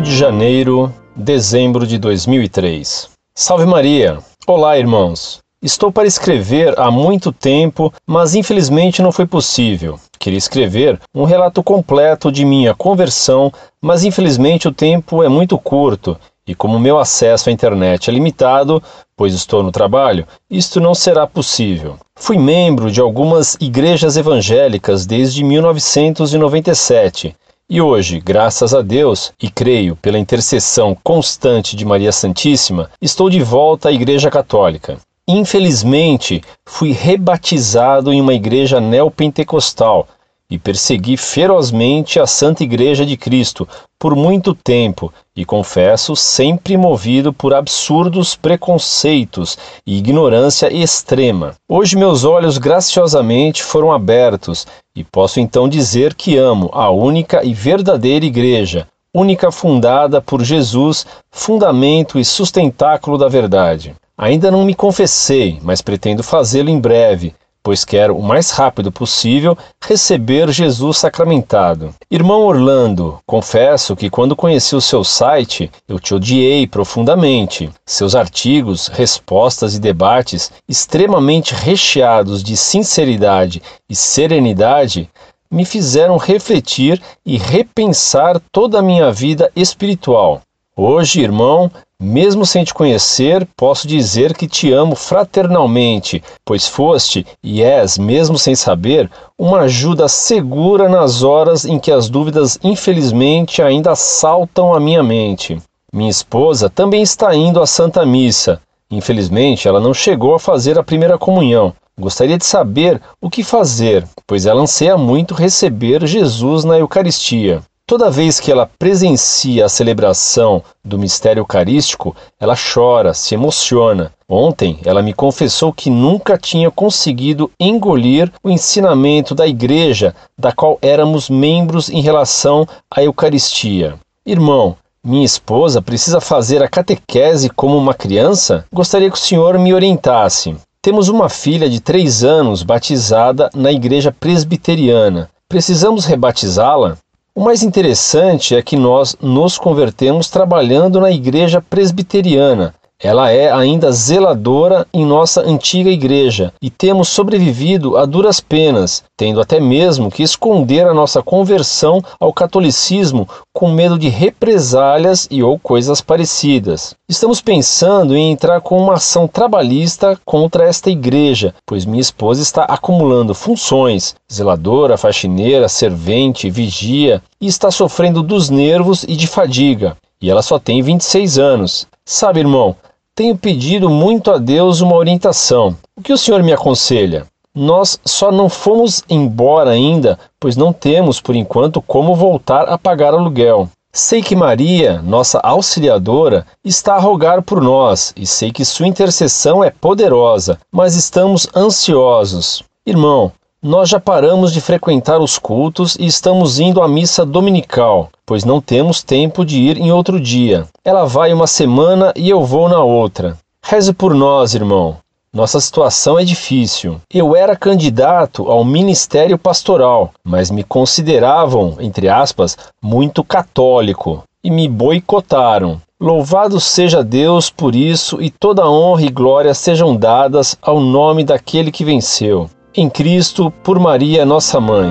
Rio de Janeiro, dezembro de 2003. Salve Maria! Olá, irmãos! Estou para escrever há muito tempo, mas infelizmente não foi possível. Queria escrever um relato completo de minha conversão, mas infelizmente o tempo é muito curto e, como meu acesso à internet é limitado, pois estou no trabalho, isto não será possível. Fui membro de algumas igrejas evangélicas desde 1997 e hoje, graças a Deus, e creio pela intercessão constante de Maria Santíssima, estou de volta à Igreja Católica. Infelizmente, fui rebatizado em uma igreja neopentecostal e persegui ferozmente a Santa Igreja de Cristo por muito tempo e confesso sempre movido por absurdos preconceitos e ignorância extrema. Hoje meus olhos graciosamente foram abertos e posso então dizer que amo a única e verdadeira Igreja, única fundada por Jesus, fundamento e sustentáculo da verdade. Ainda não me confessei, mas pretendo fazê-lo em breve, pois quero o mais rápido possível receber Jesus sacramentado. Irmão Orlando, confesso que quando conheci o seu site, eu te odiei profundamente. Seus artigos, respostas e debates, extremamente recheados de sinceridade e serenidade, me fizeram refletir e repensar toda a minha vida espiritual. Hoje, irmão, mesmo sem te conhecer, posso dizer que te amo fraternalmente, pois foste e és, mesmo sem saber, uma ajuda segura nas horas em que as dúvidas infelizmente ainda saltam à minha mente. Minha esposa também está indo à Santa Missa. Infelizmente, ela não chegou a fazer a primeira comunhão. Gostaria de saber o que fazer, pois ela anseia muito receber Jesus na Eucaristia. Toda vez que ela presencia a celebração do mistério eucarístico, ela chora, se emociona. Ontem ela me confessou que nunca tinha conseguido engolir o ensinamento da igreja da qual éramos membros em relação à Eucaristia. Irmão, minha esposa precisa fazer a catequese como uma criança? Gostaria que o senhor me orientasse. Temos uma filha de três anos batizada na igreja presbiteriana. Precisamos rebatizá-la? O mais interessante é que nós nos convertemos trabalhando na igreja presbiteriana, ela é ainda zeladora em nossa antiga igreja e temos sobrevivido a duras penas, tendo até mesmo que esconder a nossa conversão ao catolicismo com medo de represálias e ou coisas parecidas. Estamos pensando em entrar com uma ação trabalhista contra esta igreja, pois minha esposa está acumulando funções, zeladora, faxineira, servente, vigia, e está sofrendo dos nervos e de fadiga. E ela só tem 26 anos. Sabe, irmão, tenho pedido muito a Deus uma orientação. O que o senhor me aconselha? Nós só não fomos embora ainda, pois não temos, por enquanto, como voltar a pagar aluguel. Sei que Maria, nossa auxiliadora, está a rogar por nós e sei que sua intercessão é poderosa, mas estamos ansiosos. Irmão, nós já paramos de frequentar os cultos e estamos indo à missa dominical, pois não temos tempo de ir em outro dia. Ela vai uma semana e eu vou na outra. Reze por nós, irmão. Nossa situação é difícil. Eu era candidato ao ministério pastoral, mas me consideravam, entre aspas, muito católico e me boicotaram. Louvado seja Deus por isso e toda honra e glória sejam dadas ao nome daquele que venceu em Cristo, por Maria, nossa mãe.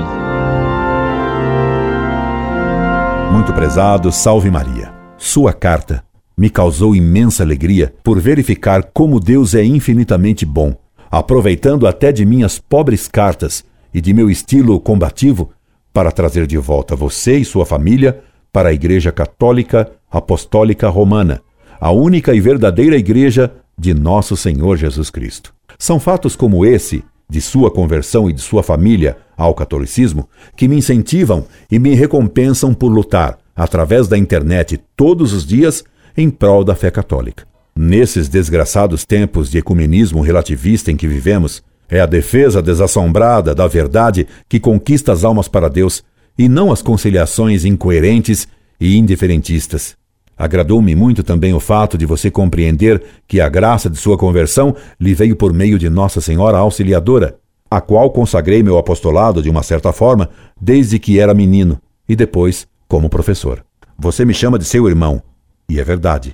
Muito prezado, salve Maria. Sua carta me causou imensa alegria por verificar como Deus é infinitamente bom, aproveitando até de minhas pobres cartas e de meu estilo combativo para trazer de volta você e sua família para a Igreja Católica Apostólica Romana, a única e verdadeira Igreja de nosso Senhor Jesus Cristo. São fatos como esse de sua conversão e de sua família ao catolicismo que me incentivam e me recompensam por lutar, através da internet todos os dias, em prol da fé católica. Nesses desgraçados tempos de ecumenismo relativista em que vivemos, é a defesa desassombrada da verdade que conquista as almas para Deus e não as conciliações incoerentes e indiferentistas. Agradou-me muito também o fato de você compreender que a graça de sua conversão lhe veio por meio de Nossa Senhora Auxiliadora, a qual consagrei meu apostolado de uma certa forma desde que era menino e depois como professor. Você me chama de seu irmão, e é verdade.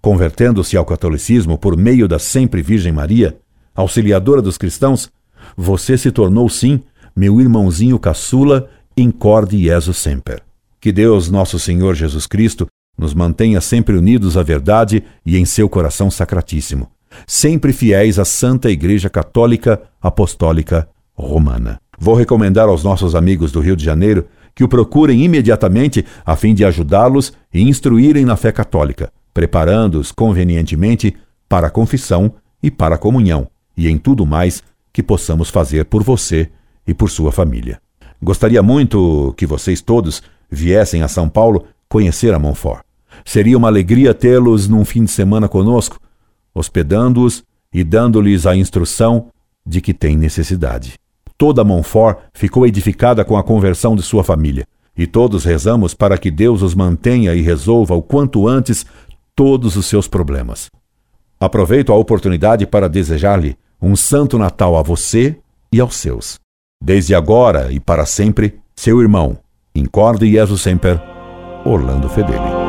Convertendo-se ao catolicismo por meio da sempre Virgem Maria, auxiliadora dos cristãos, você se tornou sim meu irmãozinho caçula incorde Jesus semper. Que Deus, nosso Senhor Jesus Cristo, nos mantenha sempre unidos à verdade e em seu coração sacratíssimo, sempre fiéis à Santa Igreja Católica Apostólica Romana. Vou recomendar aos nossos amigos do Rio de Janeiro que o procurem imediatamente a fim de ajudá-los e instruírem na fé católica, preparando-os convenientemente para a confissão e para a comunhão, e em tudo mais que possamos fazer por você e por sua família. Gostaria muito que vocês todos viessem a São Paulo conhecer a Montfort. Seria uma alegria tê-los num fim de semana conosco, hospedando-os e dando-lhes a instrução de que têm necessidade. Toda Montfort ficou edificada com a conversão de sua família, e todos rezamos para que Deus os mantenha e resolva o quanto antes todos os seus problemas. Aproveito a oportunidade para desejar-lhe um santo Natal a você e aos seus. Desde agora e para sempre, seu irmão, Incorde Jesus Semper, Orlando Fedeli.